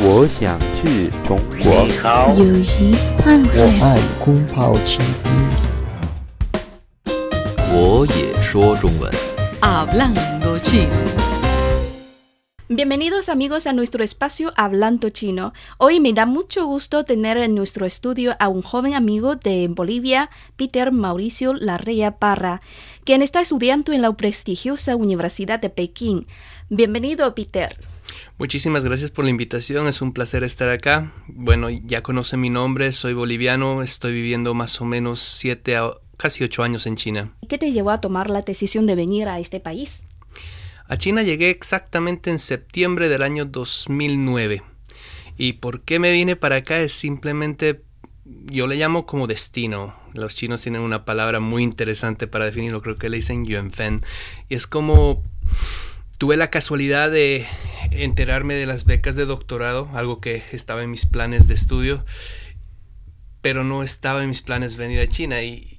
我想去中国。你好，友谊换我算爱空泡倾听。我也说中文。 Hablando chino. Bienvenidos amigos a nuestro espacio Hablando Chino. Hoy me da mucho gusto tener en nuestro estudio a un joven amigo de Bolivia, Peter Mauricio Larrea Parra, quien está estudiando en la prestigiosa Universidad de Pekín. Bienvenido, Peter. Muchísimas gracias por la invitación, es un placer estar acá. Bueno, ya conocen mi nombre, soy boliviano, estoy viviendo más o menos siete a casi ocho años en China. ¿Qué te llevó a tomar la decisión de venir a este país? A China llegué exactamente en septiembre del año 2009. ¿Y por qué me vine para acá? Es simplemente, yo le llamo como destino. Los chinos tienen una palabra muy interesante para definirlo, creo que le dicen yuanfen. Y es como, tuve la casualidad de enterarme de las becas de doctorado, algo que estaba en mis planes de estudio, pero no estaba en mis planes venir a China. Y,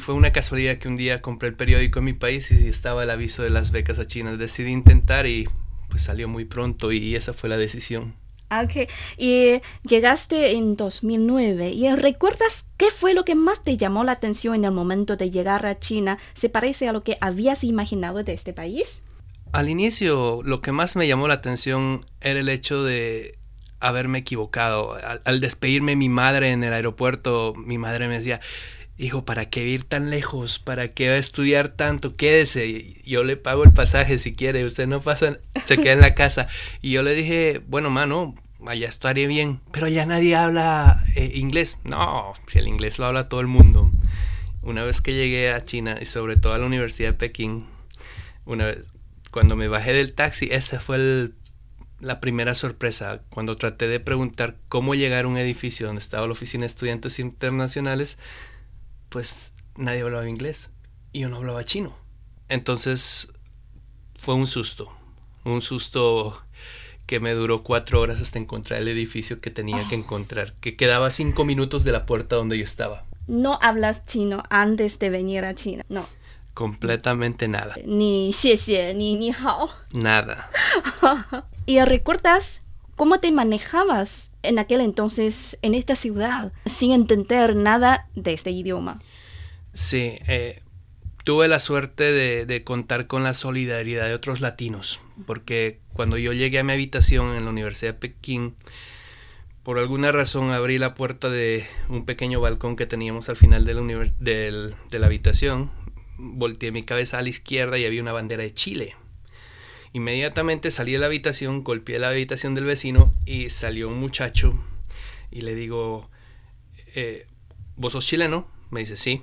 fue una casualidad que un día compré el periódico en mi país y estaba el aviso de las becas a China. Decidí intentar y pues salió muy pronto y esa fue la decisión. Ok, y llegaste en 2009. ¿Y recuerdas qué fue lo que más te llamó la atención en el momento de llegar a China? ¿Se parece a lo que habías imaginado de este país? Al inicio lo que más me llamó la atención era el hecho de haberme equivocado. Al, despedirme de mi madre en el aeropuerto, mi madre me decía, hijo, ¿para qué ir tan lejos? ¿Para qué estudiar tanto? Quédese. Yo le pago el pasaje si quiere. Usted no pasa, se queda en la casa. Y yo le dije, bueno, mano, allá estaré bien. Pero allá nadie habla eh, inglés. No, si el inglés lo habla todo el mundo. Una vez que llegué a China y sobre todo a la Universidad de Pekín, una vez, cuando me bajé del taxi, esa fue el- la primera sorpresa. Cuando traté de preguntar cómo llegar a un edificio donde estaba la oficina de estudiantes internacionales, pues nadie hablaba inglés y yo no hablaba chino. Entonces fue un susto, un susto que me duró cuatro horas hasta encontrar el edificio que tenía que encontrar, que quedaba cinco minutos de la puerta donde yo estaba. No hablas chino antes de venir a China. No. Completamente nada, Ni xie ni ni hao. nada. ¿Y recuerdas cómo te manejabas en aquel entonces en esta ciudad sin entender nada de este idioma? Sí, eh, tuve la suerte de, de contar con la solidaridad de otros latinos, porque cuando yo llegué a mi habitación en la Universidad de Pekín, por alguna razón abrí la puerta de un pequeño balcón que teníamos al final la, de la habitación, volteé mi cabeza a la izquierda y había una bandera de Chile. Inmediatamente salí de la habitación, golpeé la habitación del vecino y salió un muchacho y le digo, eh, ¿vos sos chileno? Me dice, sí.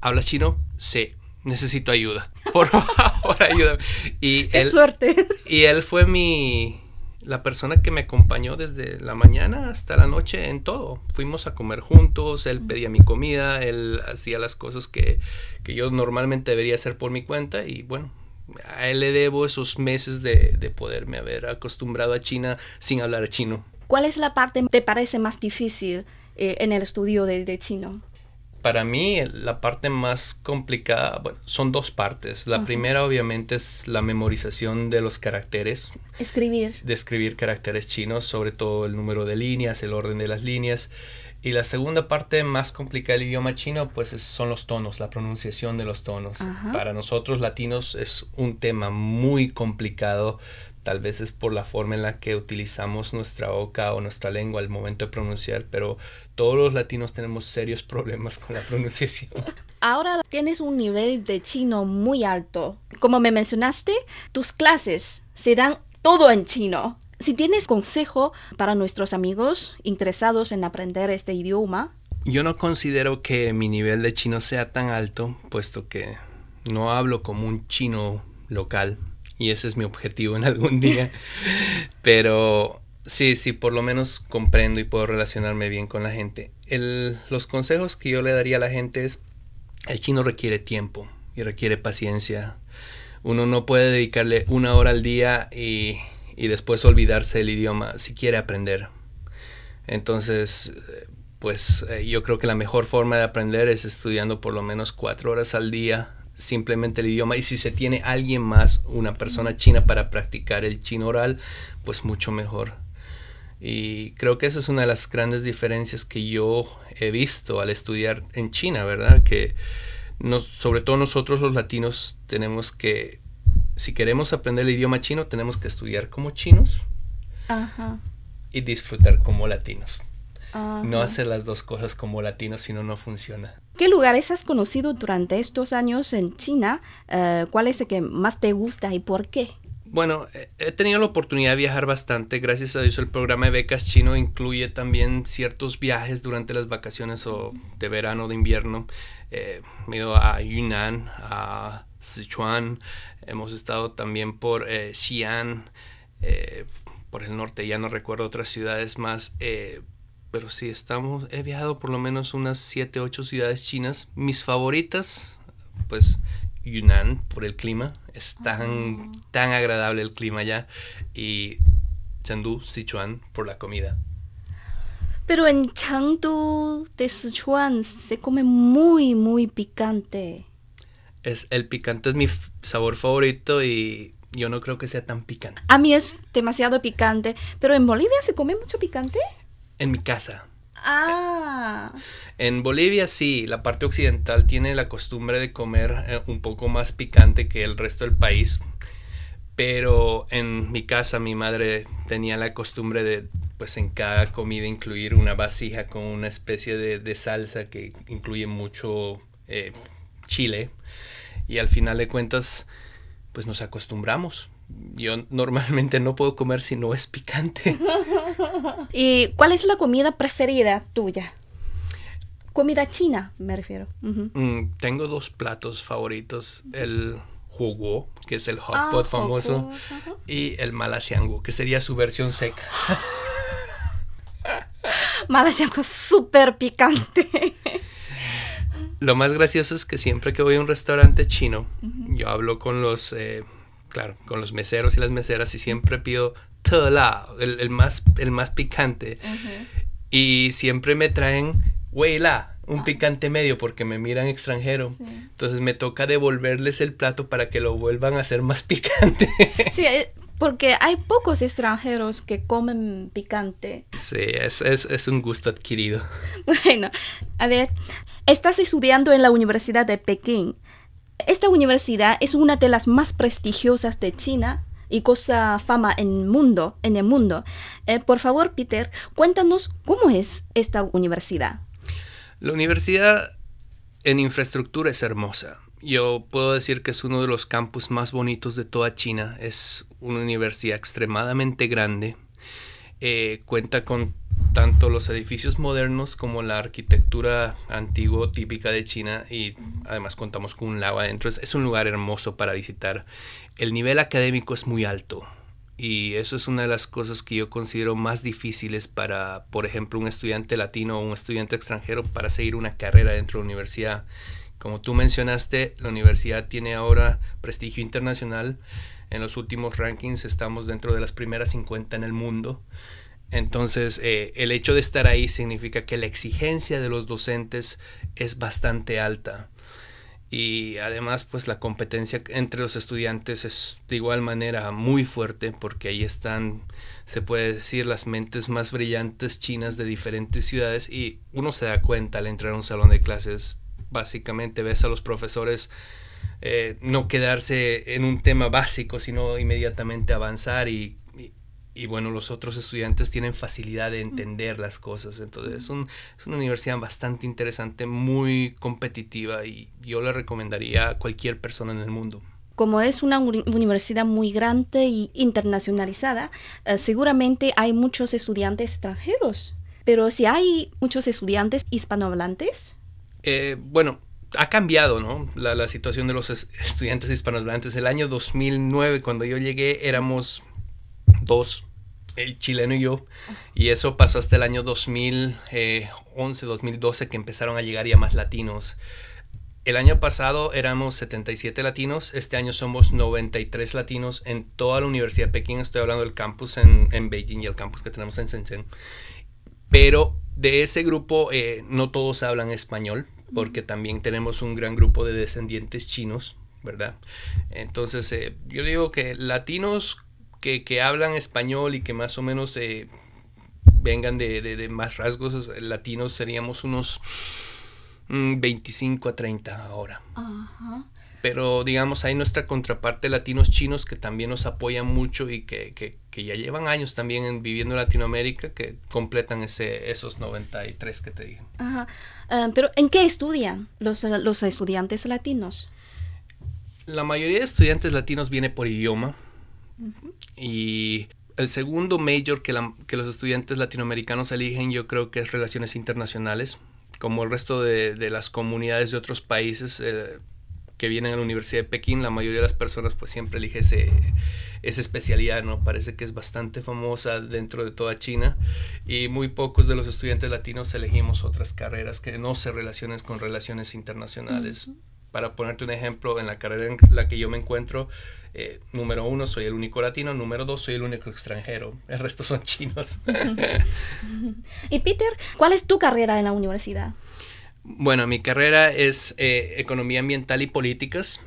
¿Hablas chino? Sí. Necesito ayuda. Por favor, ayúdame. Y ¡Qué él, suerte! y él fue mi la persona que me acompañó desde la mañana hasta la noche en todo. Fuimos a comer juntos, él pedía mi comida, él hacía las cosas que, que yo normalmente debería hacer por mi cuenta y bueno, a él le debo esos meses de, de poderme haber acostumbrado a China sin hablar chino. ¿Cuál es la parte que te parece más difícil eh, en el estudio de, de chino? Para mí la parte más complicada, bueno, son dos partes. La Ajá. primera obviamente es la memorización de los caracteres, Escribir. de escribir caracteres chinos, sobre todo el número de líneas, el orden de las líneas. Y la segunda parte más complicada del idioma chino, pues es- son los tonos, la pronunciación de los tonos. Ajá. Para nosotros latinos es un tema muy complicado, tal vez es por la forma en la que utilizamos nuestra boca o nuestra lengua al momento de pronunciar, pero todos los latinos tenemos serios problemas con la pronunciación. Ahora tienes un nivel de chino muy alto. Como me mencionaste, tus clases se dan todo en chino. Si tienes consejo para nuestros amigos interesados en aprender este idioma, Yo no considero que mi nivel de chino sea tan alto, puesto que no hablo como un chino local y ese es mi objetivo en algún día. Pero sí, sí, por lo menos comprendo y puedo relacionarme bien con la gente. El- los consejos que yo le daría a la gente es, el chino requiere tiempo y requiere paciencia. Uno no puede dedicarle una hora al día y, y después olvidarse del idioma si quiere aprender. Entonces, pues eh, yo creo que la mejor forma de aprender es estudiando por lo menos cuatro horas al día simplemente el idioma y si se tiene alguien más, una persona china para practicar el chino oral, pues mucho mejor. Y creo que esa es una de las grandes diferencias que yo he visto al estudiar en China, ¿verdad? Que nos, sobre todo nosotros los latinos tenemos que, si queremos aprender el idioma chino, tenemos que estudiar como chinos Ajá. y disfrutar como latinos. ajá. No hacer las dos cosas como latinos, si no, no funciona. ¿Qué lugares has conocido durante estos años en China? Eh, ¿Cuál es el que más te gusta y por qué? Bueno, he- he tenido la oportunidad de viajar bastante. Gracias a Dios el programa de becas chino incluye también ciertos viajes durante las vacaciones o de verano, de invierno. Eh, he ido a Yunnan, a Sichuan. Hemos estado también por eh, Xi'an, eh, por el norte. Ya no recuerdo otras ciudades más. Pero sí, estamos, he viajado por lo menos unas 7, 8 ciudades chinas. Mis favoritas, pues Yunnan por el clima. Es tan, tan agradable el clima allá. Y Chengdu, Sichuan por la comida. Pero en Chengdu de Sichuan se come muy, muy picante. Es, el picante es mi sabor favorito y yo no creo que sea tan picante. A mí es demasiado picante. Pero en Bolivia se come mucho picante. En mi casa. Ah. En Bolivia sí, la parte occidental tiene la costumbre de comer eh, un poco más picante que el resto del país. Pero en mi casa mi madre tenía la costumbre de, pues en cada comida incluir una vasija con una especie de, de salsa que incluye mucho eh, chile. Y al final de cuentas, pues nos acostumbramos. Yo normalmente no puedo comer si no es picante. ¿Y cuál es la comida preferida tuya? Comida china, me refiero. Mm, tengo dos platos favoritos. El jugo, que es el hot Ah, pot famoso, y el malasiango, que sería su versión seca. Malasaña súper picante. Lo más gracioso es que siempre que voy a un restaurante chino, yo hablo con los, eh, claro, con los meseros y las meseras y siempre pido el, el más, el más picante. Y siempre me traen huela, un picante medio porque me miran extranjero. Sí. Entonces me toca devolverles el plato para que lo vuelvan a hacer más picante. Sí, eh, porque hay pocos extranjeros que comen picante. Sí, es, es, es un gusto adquirido. Bueno, a ver, estás estudiando en la Universidad de Pekín. Esta universidad es una de las más prestigiosas de China y goza fama en mundo. En el mundo. Eh, por favor, Peter, cuéntanos cómo es esta universidad. La universidad en infraestructura es hermosa. Yo puedo decir que es uno de los campus más bonitos de toda China. Es una universidad extremadamente grande. Eh, cuenta con tanto los edificios modernos como la arquitectura antigua típica de China y además contamos con un lago adentro. Es, es un lugar hermoso para visitar. El nivel académico es muy alto y eso es una de las cosas que yo considero más difíciles para, por ejemplo, un estudiante latino o un estudiante extranjero para seguir una carrera dentro de la universidad. Como tú mencionaste, la universidad tiene ahora prestigio internacional. En los últimos rankings estamos dentro de las primeras 50 en el mundo. Entonces, eh, el hecho de estar ahí significa que la exigencia de los docentes es bastante alta. Y además, pues la competencia entre los estudiantes es de igual manera muy fuerte porque ahí están, se puede decir, las mentes más brillantes chinas de diferentes ciudades y uno se da cuenta al entrar a un salón de clases, básicamente ves a los profesores eh, no quedarse en un tema básico, sino inmediatamente avanzar y, y, bueno, los otros estudiantes tienen facilidad de entender las cosas. Entonces es, un, es una universidad bastante interesante, muy competitiva y yo le recomendaría a cualquier persona en el mundo. Como es una uni- universidad muy grande y internacionalizada, eh, seguramente hay muchos estudiantes extranjeros. Pero si hay muchos estudiantes hispanohablantes, Eh, bueno, ha cambiado, ¿no? La, la situación de los es- estudiantes hispanohablantes. El año 2009, cuando yo llegué, éramos dos, el chileno y yo. Y eso pasó hasta el año 2011, 2012, que empezaron a llegar ya más latinos. El año pasado éramos 77 latinos, este año somos 93 latinos en toda la Universidad de Pekín. Estoy hablando del campus en, en Beijing y el campus que tenemos en Shenzhen. Pero de ese grupo eh, no todos hablan español, porque también tenemos un gran grupo de descendientes chinos, ¿verdad? Entonces, eh, yo digo que latinos que, que hablan español y que más o menos eh, vengan de, de, de más rasgos latinos, seríamos unos mm, 25 a 30 ahora. Ajá. Pero digamos, hay nuestra contraparte latinos chinos que también nos apoyan mucho y que, que, que ya llevan años también en- viviendo en Latinoamérica, que completan ese, esos 93 que te dije. Ajá. Ah, pero ¿en qué estudian los, los estudiantes latinos? La mayoría de estudiantes latinos viene por idioma y el segundo major que, la- que los estudiantes latinoamericanos eligen yo creo que es relaciones internacionales. Como el resto de, de las comunidades de otros países eh, que vienen a la Universidad de Pekín, la mayoría de las personas pues siempre elige ese, esa especialidad, ¿no? Parece que es bastante famosa dentro de toda China y muy pocos de los estudiantes latinos elegimos otras carreras que no se relacionen con relaciones internacionales. Para ponerte un ejemplo, en la carrera en la que yo me encuentro, eh, número uno, soy el único latino, número dos, soy el único extranjero, el resto son chinos. Y Peter, ¿cuál es tu carrera en la universidad? Bueno, mi carrera es eh, economía ambiental y políticas.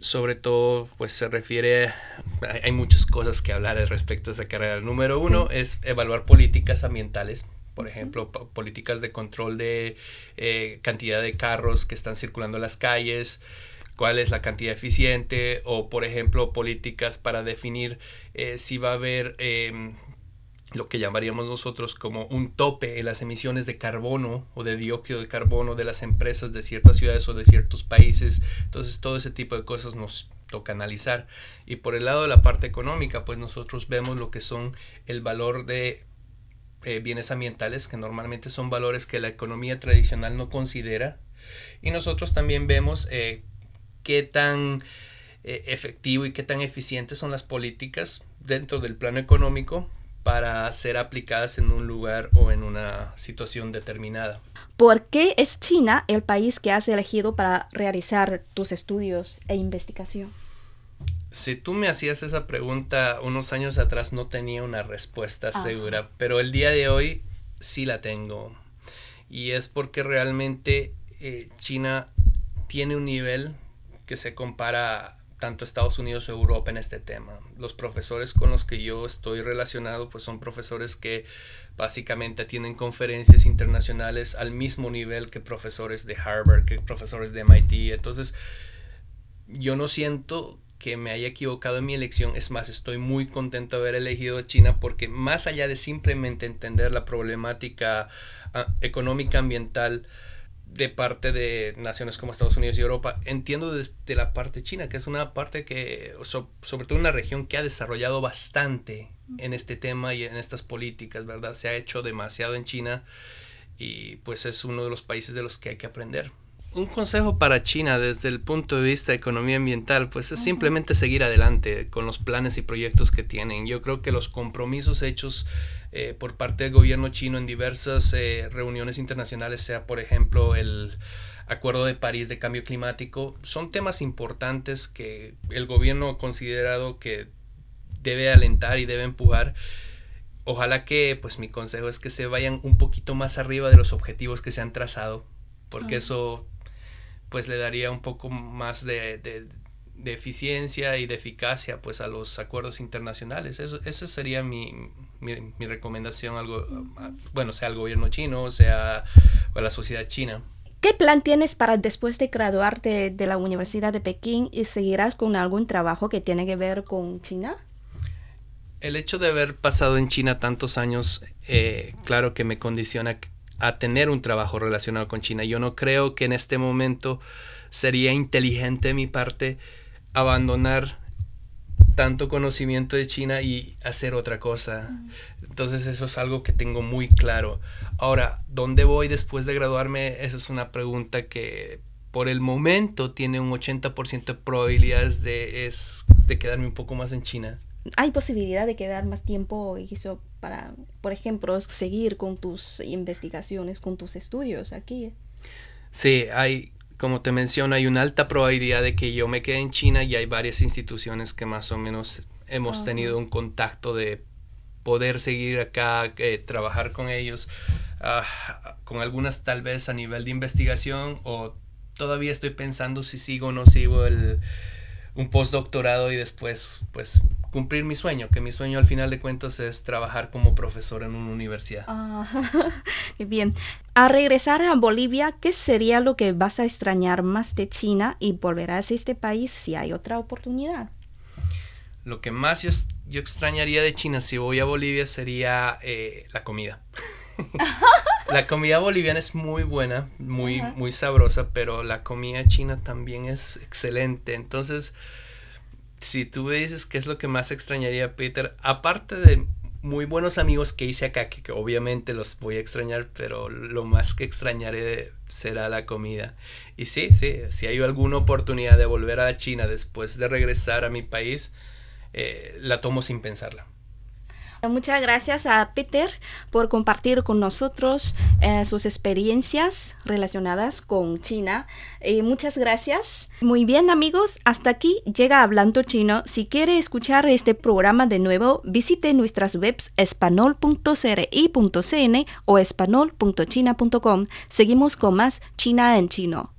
Sobre todo, pues se refiere, hay, hay muchas cosas que hablar al respecto de esa carrera. Número uno es evaluar políticas ambientales, por ejemplo, po- políticas de control de eh, cantidad de carros que están circulando en las calles, cuál es la cantidad eficiente, o por ejemplo, políticas para definir eh, si va a haber em, lo que llamaríamos nosotros como un tope en las emisiones de carbono o de dióxido de carbono de las empresas de ciertas ciudades o de ciertos países. Entonces todo ese tipo de cosas nos toca analizar. Y por el lado de la parte económica, pues nosotros vemos lo que son el valor de eh, bienes ambientales, que normalmente son valores que la economía tradicional no considera. Y nosotros también vemos eh, qué tan eh, efectivo y qué tan eficientes son las políticas dentro del plano económico para ser aplicadas en un lugar o en una situación determinada. ¿Por qué es China el país que has elegido para realizar tus estudios e investigación? Si tú me hacías esa pregunta unos años atrás no tenía una respuesta Ajá. segura, pero el día de hoy sí la tengo. Y es porque realmente eh, China tiene un nivel que se compara tanto a Estados Unidos o Europa en este tema. Los profesores con los que yo estoy relacionado pues son profesores que básicamente tienen conferencias internacionales al mismo nivel que profesores de Harvard, que profesores de MIT. Entonces, yo no siento que me haya equivocado en mi elección. Es más, estoy muy contento de haber elegido China porque más allá de simplemente entender la problemática ah, económica ambiental de parte de naciones como Estados Unidos y Europa, entiendo desde la parte china, que es una parte que, so- sobre todo una región que ha desarrollado bastante en este tema y en estas políticas, ¿verdad? Se ha hecho demasiado en China y pues es uno de los países de los que hay que aprender. Un consejo para China desde el punto de vista de economía ambiental, pues es simplemente seguir adelante con los planes y proyectos que tienen. Yo creo que los compromisos hechos eh, por parte del gobierno chino en diversas eh, reuniones internacionales, sea por ejemplo el Acuerdo de París de Cambio Climático, son temas importantes que el gobierno ha considerado que debe alentar y debe empujar. Ojalá que, pues mi consejo es que se vayan un poquito más arriba de los objetivos que se han trazado, porque Ah. eso pues le daría un poco más de, de- de eficiencia y de eficacia pues a los acuerdos internacionales. Eso, eso sería mi, mi, mi recomendación, algo, bueno, sea al gobierno chino, sea a la sociedad china. ¿Qué plan tienes para después de graduarte de la Universidad de Pekín y seguirás con algún trabajo que tiene que ver con China? El hecho de haber pasado en China tantos años, eh, claro que me condiciona a tener un trabajo relacionado con China. Yo no creo que en este momento sería inteligente de mi parte abandonar tanto conocimiento de China y hacer otra cosa. Entonces eso es algo que tengo muy claro. Ahora, ¿dónde voy después de graduarme? Esa es una pregunta que por el momento tiene un 80% de probabilidades de, es, de quedarme un poco más en China. ¿Hay posibilidad de quedar más tiempo y eso para, por ejemplo, seguir con tus investigaciones, con tus estudios aquí? Sí, hay, como te menciono, hay una alta probabilidad de que yo me quede en China y hay varias instituciones que más o menos hemos tenido un contacto de poder seguir acá, eh, trabajar con ellos, ah, con algunas tal vez a nivel de investigación o todavía estoy pensando si sigo o no sigo el, un postdoctorado y después, pues, cumplir mi sueño, que mi sueño al final de cuentas es trabajar como profesor en una universidad. Ah, qué bien. A regresar a Bolivia, ¿qué sería lo que vas a extrañar más de China y volverás a este país si hay otra oportunidad? Lo que más yo, yo extrañaría de China si voy a Bolivia sería eh, la comida. la comida boliviana es muy buena, muy, Ajá. muy sabrosa, pero la comida china también es excelente. Entonces, si tú me dices qué es lo que más extrañaría, Peter, aparte de muy buenos amigos que hice acá, que, que obviamente los voy a extrañar, pero lo más que extrañaré será la comida. Y sí, sí, si hay alguna oportunidad de volver a China después de regresar a mi país, eh, la tomo sin pensarla. Muchas gracias a Peter por compartir con nosotros eh, sus experiencias relacionadas con China. Eh, muchas gracias. Muy bien amigos, hasta aquí llega Hablando Chino. Si quiere escuchar este programa de nuevo, visite nuestras webs espanol.cri.cn o espanol.china.com. Seguimos con más China en chino.